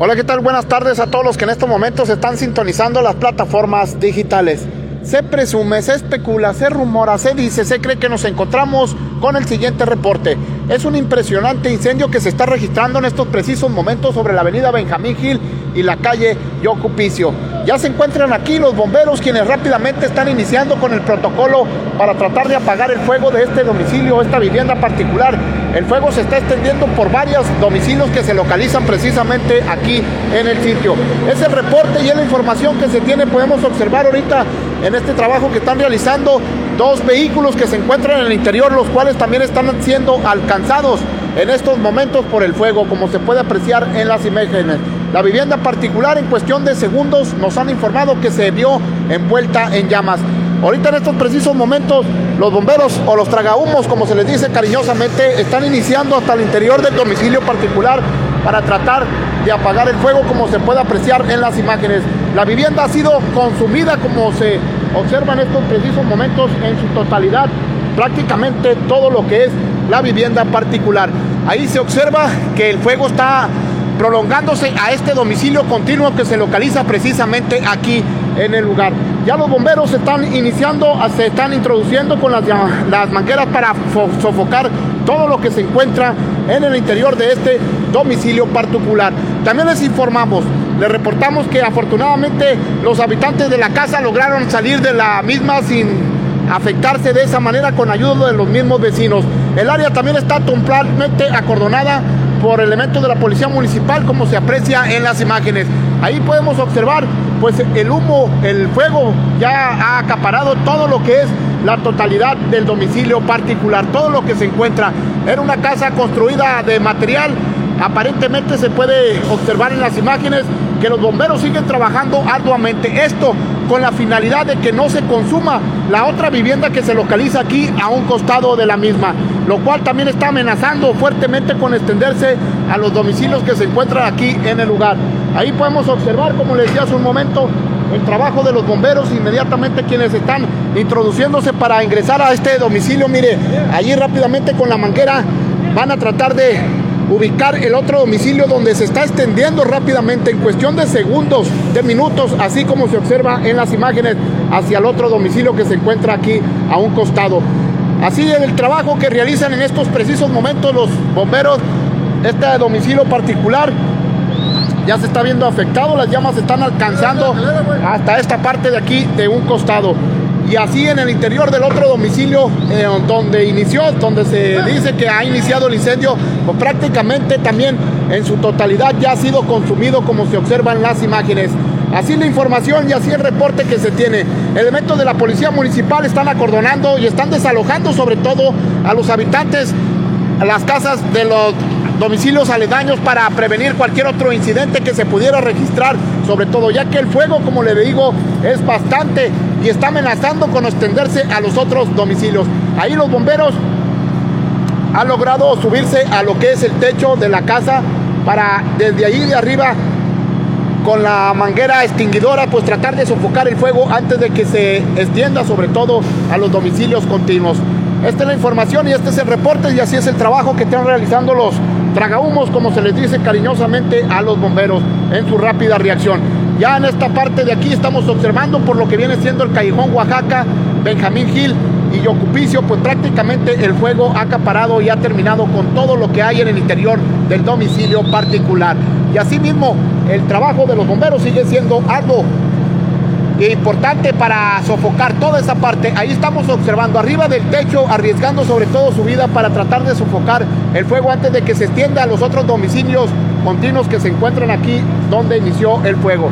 Hola, ¿qué tal? Buenas tardes a todos los que en estos momentos están sintonizando las plataformas digitales. Se presume, se especula, se rumora, se dice, se cree que nos encontramos con el siguiente reporte. Es un impresionante incendio que se está registrando en estos precisos momentos sobre la avenida Benjamín Gil y la calle Yocupicio. Ya se encuentran aquí los bomberos quienes rápidamente están iniciando con el protocolo para tratar de apagar el fuego de este domicilio, esta vivienda particular. El fuego se está extendiendo por varios domicilios que se localizan precisamente aquí en el sitio. Es el reporte y es la información que se tiene. Podemos observar ahorita en este trabajo que están realizando dos vehículos que se encuentran en el interior, los cuales también están siendo alcanzados en estos momentos por el fuego, como se puede apreciar en las imágenes. La vivienda particular en cuestión de segundos nos han informado que se vio envuelta en llamas. Ahorita en estos precisos momentos los bomberos o los tragahumos, como se les dice cariñosamente, están iniciando hasta el interior del domicilio particular para tratar de apagar el fuego como se puede apreciar en las imágenes. La vivienda ha sido consumida como se observa en estos precisos momentos en su totalidad, prácticamente todo lo que es la vivienda particular. Ahí se observa que el fuego está prolongándose a este domicilio continuo que se localiza precisamente aquí en el lugar. Ya los bomberos se están iniciando, se están introduciendo con las, las mangueras para sofocar todo lo que se encuentra en el interior de este domicilio particular. También les informamos, les reportamos que afortunadamente los habitantes de la casa lograron salir de la misma sin afectarse de esa manera con ayuda de los mismos vecinos. El área también está totalmente acordonada por elementos de la policía municipal como se aprecia en las imágenes. Ahí podemos observar pues el humo, el fuego ya ha acaparado todo lo que es la totalidad del domicilio particular, todo lo que se encuentra. Era una casa construida de material, aparentemente se puede observar en las imágenes que los bomberos siguen trabajando arduamente. Esto con la finalidad de que no se consuma la otra vivienda que se localiza aquí a un costado de la misma, lo cual también está amenazando fuertemente con extenderse a los domicilios que se encuentran aquí en el lugar. Ahí podemos observar, como les decía hace un momento, el trabajo de los bomberos inmediatamente quienes están introduciéndose para ingresar a este domicilio. Mire, allí rápidamente con la manguera van a tratar de ubicar el otro domicilio donde se está extendiendo rápidamente en cuestión de segundos, de minutos, así como se observa en las imágenes hacia el otro domicilio que se encuentra aquí a un costado. Así el trabajo que realizan en estos precisos momentos los bomberos, este domicilio particular ya se está viendo afectado, las llamas están alcanzando hasta esta parte de aquí de un costado y así en el interior del otro domicilio eh, donde inició, donde se dice que ha iniciado el incendio, pues prácticamente también en su totalidad ya ha sido consumido como se observan las imágenes. Así la información y así el reporte que se tiene. Elementos de la policía municipal están acordonando y están desalojando sobre todo a los habitantes, a las casas de los domicilios aledaños para prevenir cualquier otro incidente que se pudiera registrar, sobre todo ya que el fuego, como le digo, es bastante y está amenazando con extenderse a los otros domicilios. Ahí los bomberos han logrado subirse a lo que es el techo de la casa para desde ahí de arriba con la manguera extinguidora pues tratar de sofocar el fuego antes de que se extienda sobre todo a los domicilios continuos. Esta es la información y este es el reporte y así es el trabajo que están realizando los tragahumos, como se les dice cariñosamente a los bomberos en su rápida reacción. Ya en esta parte de aquí estamos observando por lo que viene siendo el Callejón Oaxaca, Benjamín Gil y Yocupicio, pues prácticamente el fuego ha acaparado y ha terminado con todo lo que hay en el interior del domicilio particular. Y asimismo, el trabajo de los bomberos sigue siendo algo importante para sofocar toda esa parte. Ahí estamos observando arriba del techo, arriesgando sobre todo su vida para tratar de sofocar el fuego antes de que se extienda a los otros domicilios continuos que se encuentran aquí donde inició el fuego.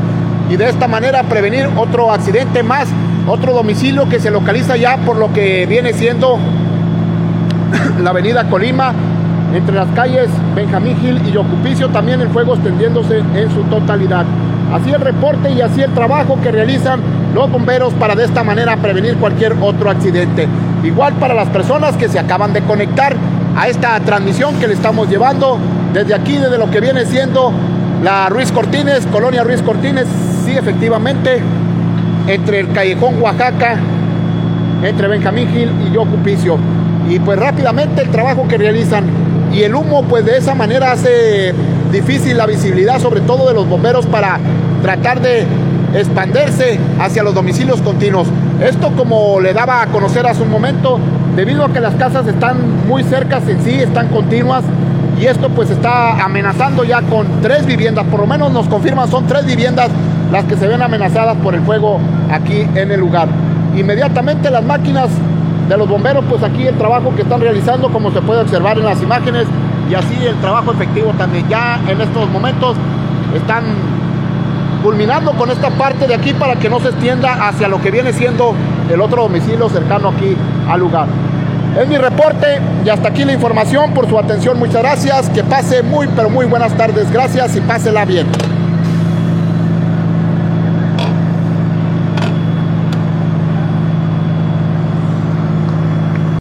Y de esta manera prevenir otro accidente más, otro domicilio que se localiza ya por lo que viene siendo la avenida Colima, entre las calles Benjamín Gil y Yocupicio, también el fuego extendiéndose en su totalidad. Así el reporte y así el trabajo que realizan los bomberos para de esta manera prevenir cualquier otro accidente. Igual para las personas que se acaban de conectar a esta transmisión que le estamos llevando desde aquí, desde lo que viene siendo la Ruiz Cortines, Colonia Ruiz Cortines, sí, efectivamente, entre el Callejón Oaxaca, entre Benjamín Gil y Yocupicio. Y pues rápidamente el trabajo que realizan y el humo pues de esa manera hace difícil la visibilidad, sobre todo de los bomberos, para tratar de expandirse hacia los domicilios continuos. Esto como le daba a conocer hace un momento, debido a que las casas están muy cercas en sí, están continuas, y esto pues está amenazando ya con tres viviendas, por lo menos nos confirman son tres viviendas las que se ven amenazadas por el fuego aquí en el lugar. Inmediatamente las máquinas de los bomberos, pues aquí el trabajo que están realizando, como se puede observar en las imágenes, y así el trabajo efectivo también. Ya en estos momentos están culminando con esta parte de aquí para que no se extienda hacia lo que viene siendo el otro domicilio cercano aquí al lugar. Es mi reporte y hasta aquí la información por su atención. Muchas gracias. Que pase muy, pero muy buenas tardes. Gracias y pásela bien.